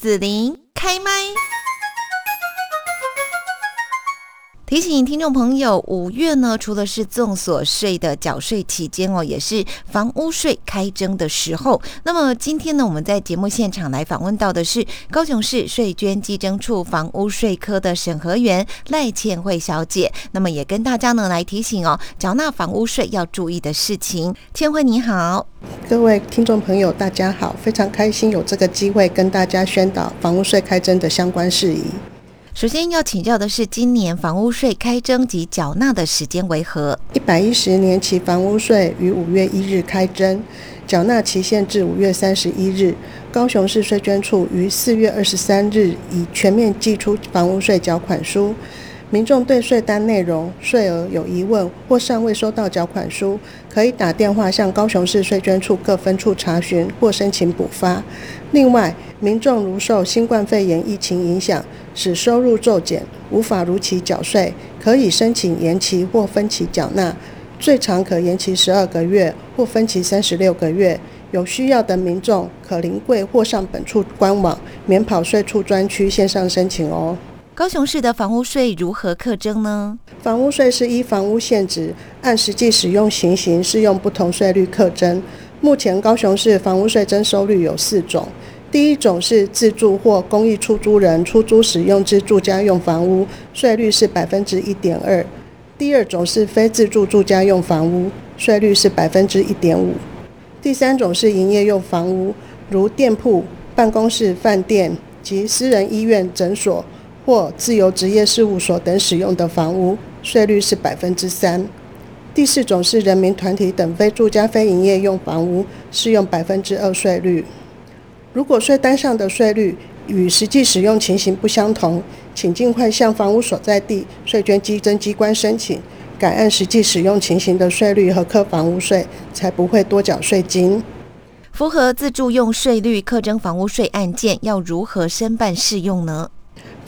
紫琳开麦。提醒听众朋友，五月呢，除了是综所税的缴税期间哦，也是房屋税开征的时候。那么今天呢，我们在节目现场来访问到的是高雄市税捐稽征处房屋税科的审核员赖倩慧小姐。那么也跟大家呢来提醒哦，缴纳房屋税要注意的事情。倩慧你好，各位听众朋友大家好，非常开心有这个机会跟大家宣导房屋税开征的相关事宜。首先要请教的是，今年房屋税开征及缴纳的时间为何？一百一十年期房屋税于五月一日开征，缴纳期限至五月三十一日。高雄市税捐处于四月二十三日已全面寄出房屋税缴款书。民众对税单内容、税额有疑问或尚未收到缴款书，可以打电话向高雄市税捐处各分处查询或申请补发。另外，民众如受新冠肺炎疫情影响，使收入骤减，无法如期缴税，可以申请延期或分期缴纳，最长可延期十二个月或分期三十六个月。有需要的民众可临柜或上本处官网免跑税处专区线上申请哦。高雄市的房屋税如何课征呢？房屋税是依房屋现值按实际使用情形适用不同税率课征。目前高雄市房屋税征收率有四种，第一种是自住或公益出租人出租使用之住家用房屋，税率是百分之一点二；第二种是非自住住家用房屋，税率是百分之一点五；第三种是营业用房屋，如店铺、办公室、饭店及私人医院、诊所。或自由职业事务所等使用的房屋，税率是百分之三。第四种是人民团体等非住家非营业用房屋，适用百分之二税率。如果税单上的税率与实际使用情形不相同，请尽快向房屋所在地税捐稽征机关申请，改按实际使用情形的税率和课房屋税，才不会多缴税金。符合自住用税率课征房屋税案件，要如何申办适用呢？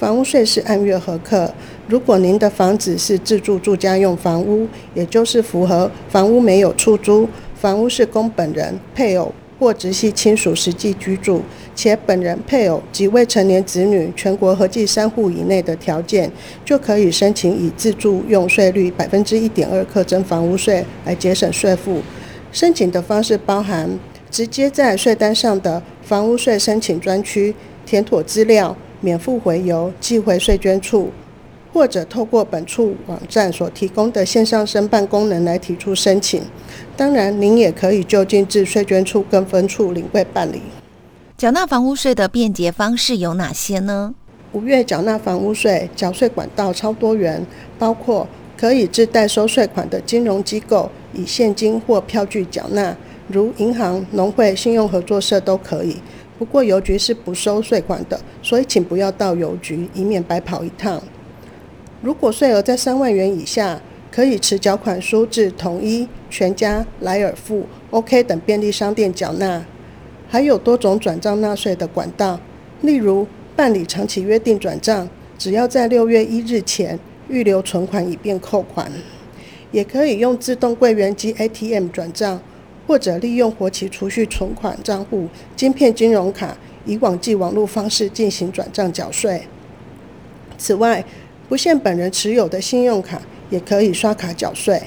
房屋税是按月核课。如果您的房子是自住住家用房屋，也就是符合房屋没有出租，房屋是供本人、配偶或直系亲属实际居住，且本人、配偶及未成年子女全国合计三户以内的条件，就可以申请以自住用税率百分之一点二课征房屋税来节省税负。申请的方式包含直接在税单上的房屋税申请专区填妥资料。免付回邮寄回税捐处，或者透过本处网站所提供的线上申办功能来提出申请。当然，您也可以就近至税捐处跟分处领柜办理。缴纳房屋税的便捷方式有哪些呢？五月缴纳房屋税缴税管道超多元，包括可以自代收税款的金融机构以现金或票据缴纳，如银行、农会、信用合作社都可以。不过邮局是不收税款的，所以请不要到邮局，以免白跑一趟。如果税额在三万元以下，可以持缴款书至统一、全家、莱尔富、OK 等便利商店缴纳。还有多种转账纳税的管道，例如办理长期约定转账，只要在六月一日前预留存款以便扣款，也可以用自动柜员机 ATM 转账。或者利用活期储蓄存款账户、晶片金融卡，以网际网络方式进行转账缴税。此外，不限本人持有的信用卡也可以刷卡缴税。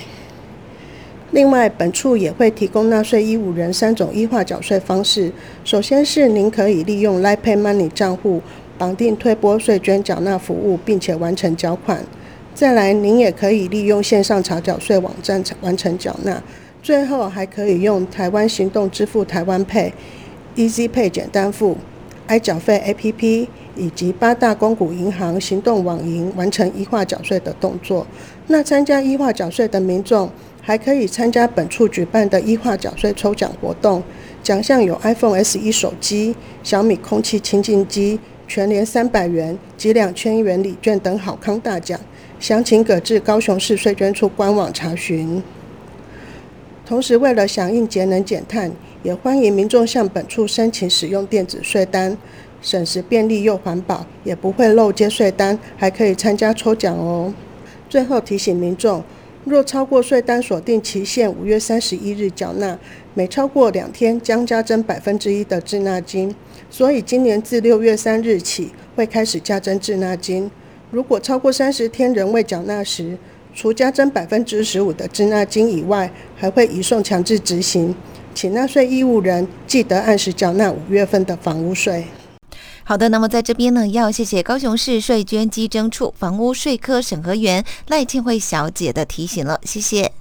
另外，本处也会提供纳税义务人三种依化缴税方式。首先是您可以利用 Line Pay Money 账户绑定退拨税捐缴纳服务，并且完成缴款。再来，您也可以利用线上查缴税网站完成缴纳。最后还可以用台湾行动支付、台湾 Pay、Easy Pay 简单付、i 缴费 APP 以及八大公股银行行动网银完成一化缴税的动作。那参加一化缴税的民众，还可以参加本处举办的一化缴税抽奖活动，奖项有 iPhone S 一手机、小米空气清净机、全年三百元及两千元礼券等好康大奖。详情可至高雄市税捐处官网查询。同时，为了响应节能减碳，也欢迎民众向本处申请使用电子税单，省时便利又环保，也不会漏接税单，还可以参加抽奖哦。最后提醒民众，若超过税单锁定期限五月三十一日缴纳，每超过两天将加征百分之一的滞纳金。所以今年自六月三日起会开始加征滞纳金。如果超过三十天仍未缴纳时，除加征百分之十五的滞纳金以外，还会移送强制执行。请纳税义务人记得按时缴纳五月份的房屋税。好的，那么在这边呢，要谢谢高雄市税捐稽征处房屋税科审核员赖庆慧小姐的提醒了，谢谢。